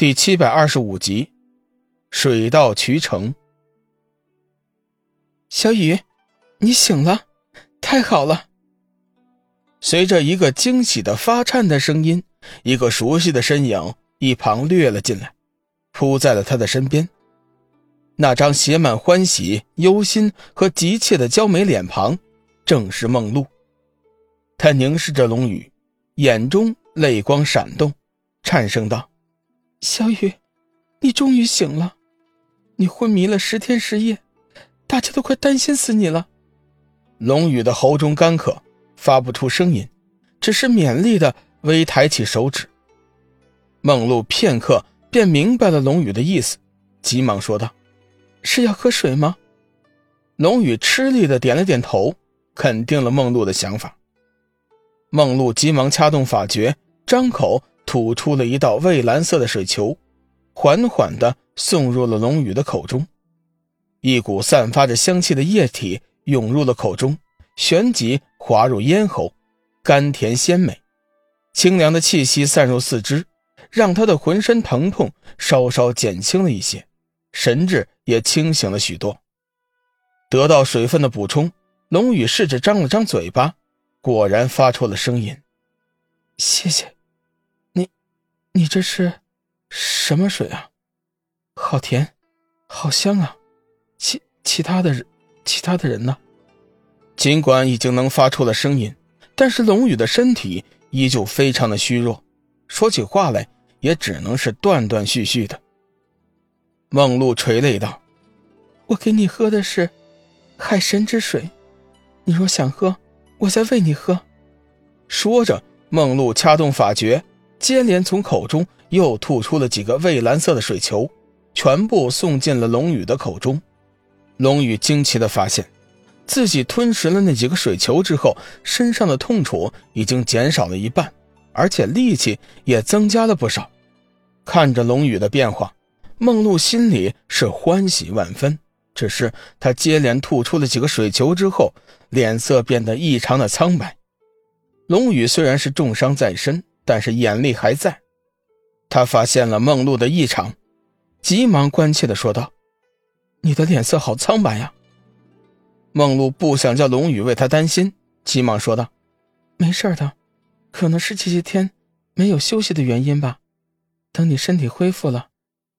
第七百二十五集，水到渠成。小雨，你醒了，太好了！随着一个惊喜的发颤的声音，一个熟悉的身影一旁掠了进来，扑在了他的身边。那张写满欢喜、忧心和急切的娇美脸庞，正是梦露。他凝视着龙宇，眼中泪光闪动，颤声道。小雨，你终于醒了！你昏迷了十天十夜，大家都快担心死你了。龙宇的喉中干渴，发不出声音，只是勉力的微抬起手指。梦露片刻便明白了龙宇的意思，急忙说道：“是要喝水吗？”龙宇吃力的点了点头，肯定了梦露的想法。梦露急忙掐动法诀，张口。吐出了一道蔚蓝色的水球，缓缓地送入了龙宇的口中。一股散发着香气的液体涌入了口中，旋即滑入咽喉，甘甜鲜美。清凉的气息散入四肢，让他的浑身疼痛稍稍减轻了一些，神志也清醒了许多。得到水分的补充，龙宇试着张了张嘴巴，果然发出了声音：“谢谢。”你这是什么水啊？好甜，好香啊！其其他的人，其他的人呢？尽管已经能发出了声音，但是龙宇的身体依旧非常的虚弱，说起话来也只能是断断续续的。梦露垂泪道：“我给你喝的是海神之水，你若想喝，我再喂你喝。”说着，梦露掐动法诀。接连从口中又吐出了几个蔚蓝色的水球，全部送进了龙宇的口中。龙宇惊奇地发现，自己吞食了那几个水球之后，身上的痛楚已经减少了一半，而且力气也增加了不少。看着龙宇的变化，梦露心里是欢喜万分。只是他接连吐出了几个水球之后，脸色变得异常的苍白。龙宇虽然是重伤在身。但是眼力还在，他发现了梦露的异常，急忙关切的说道：“你的脸色好苍白呀。”梦露不想叫龙宇为他担心，急忙说道：“没事的，可能是这些天没有休息的原因吧。等你身体恢复了，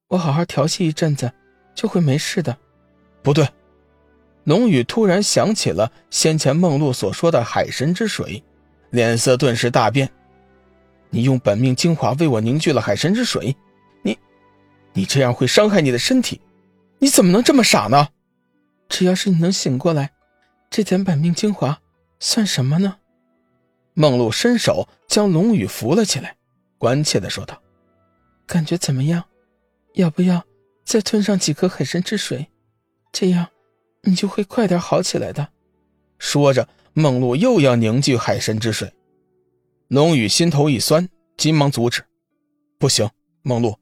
我好好调息一阵子，就会没事的。”不对，龙宇突然想起了先前梦露所说的海神之水，脸色顿时大变。你用本命精华为我凝聚了海神之水，你，你这样会伤害你的身体，你怎么能这么傻呢？只要是你能醒过来，这点本命精华算什么呢？梦露伸手将龙宇扶了起来，关切的说道：“感觉怎么样？要不要再吞上几颗海神之水？这样你就会快点好起来的。”说着，梦露又要凝聚海神之水。龙宇心头一酸，急忙阻止：“不行，梦露，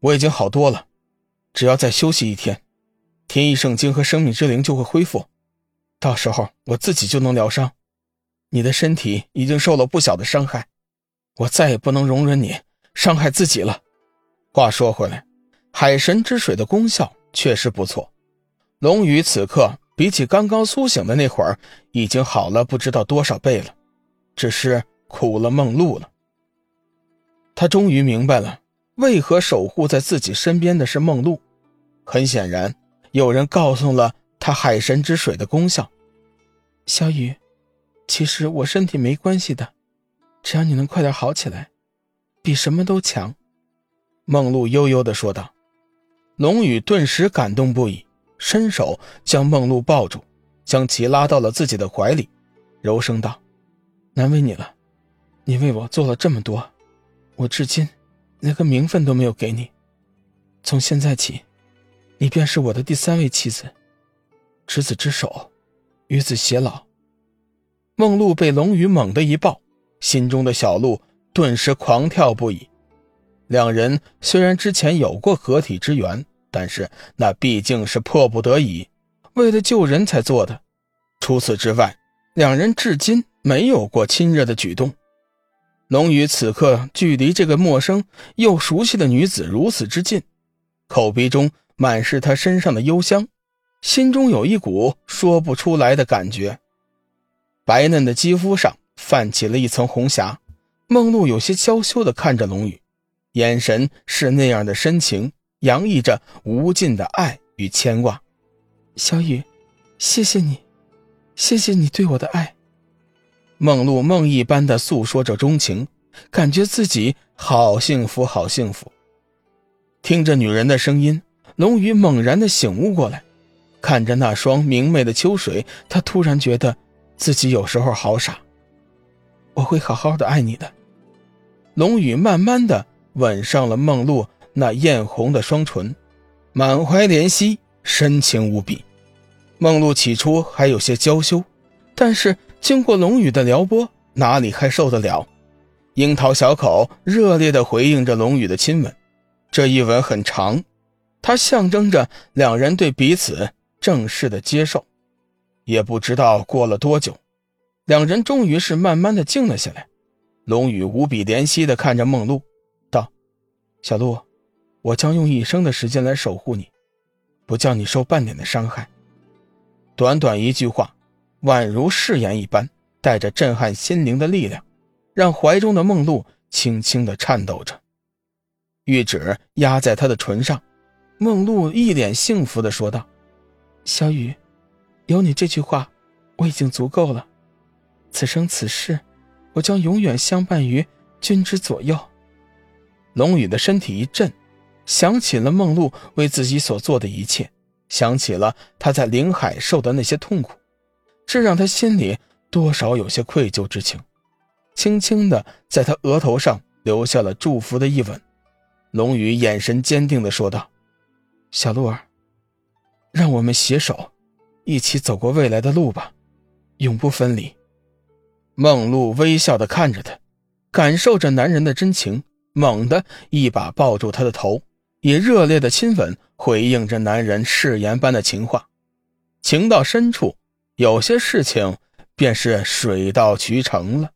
我已经好多了，只要再休息一天，天意圣经和生命之灵就会恢复，到时候我自己就能疗伤。你的身体已经受了不小的伤害，我再也不能容忍你伤害自己了。”话说回来，海神之水的功效确实不错，龙宇此刻比起刚刚苏醒的那会儿，已经好了不知道多少倍了，只是。苦了梦露了，他终于明白了为何守护在自己身边的是梦露。很显然，有人告诉了他海神之水的功效。小雨，其实我身体没关系的，只要你能快点好起来，比什么都强。梦露悠悠的说道。龙宇顿时感动不已，伸手将梦露抱住，将其拉到了自己的怀里，柔声道：“难为你了。”你为我做了这么多，我至今连个名分都没有给你。从现在起，你便是我的第三位妻子，执子之手，与子偕老。梦露被龙宇猛地一抱，心中的小鹿顿时狂跳不已。两人虽然之前有过合体之缘，但是那毕竟是迫不得已，为了救人才做的。除此之外，两人至今没有过亲热的举动。龙宇此刻距离这个陌生又熟悉的女子如此之近，口鼻中满是她身上的幽香，心中有一股说不出来的感觉。白嫩的肌肤上泛起了一层红霞，梦露有些娇羞地看着龙宇，眼神是那样的深情，洋溢着无尽的爱与牵挂。小雨，谢谢你，谢谢你对我的爱。梦露梦一般的诉说着衷情，感觉自己好幸福，好幸福。听着女人的声音，龙宇猛然的醒悟过来，看着那双明媚的秋水，他突然觉得自己有时候好傻。我会好好的爱你的。龙宇慢慢的吻上了梦露那艳红的双唇，满怀怜惜，深情无比。梦露起初还有些娇羞，但是。经过龙宇的撩拨，哪里还受得了？樱桃小口热烈地回应着龙宇的亲吻，这一吻很长，它象征着两人对彼此正式的接受。也不知道过了多久，两人终于是慢慢的静了下来。龙宇无比怜惜地看着梦露，道：“小露，我将用一生的时间来守护你，不叫你受半点的伤害。”短短一句话。宛如誓言一般，带着震撼心灵的力量，让怀中的梦露轻轻的颤抖着。玉指压在他的唇上，梦露一脸幸福的说道：“小雨，有你这句话，我已经足够了。此生此世，我将永远相伴于君之左右。”龙宇的身体一震，想起了梦露为自己所做的一切，想起了他在灵海受的那些痛苦。这让他心里多少有些愧疚之情，轻轻的在他额头上留下了祝福的一吻。龙宇眼神坚定的说道：“小鹿儿，让我们携手，一起走过未来的路吧，永不分离。”梦露微笑的看着他，感受着男人的真情，猛地一把抱住他的头，以热烈的亲吻回应着男人誓言般的情话，情到深处。有些事情便是水到渠成了。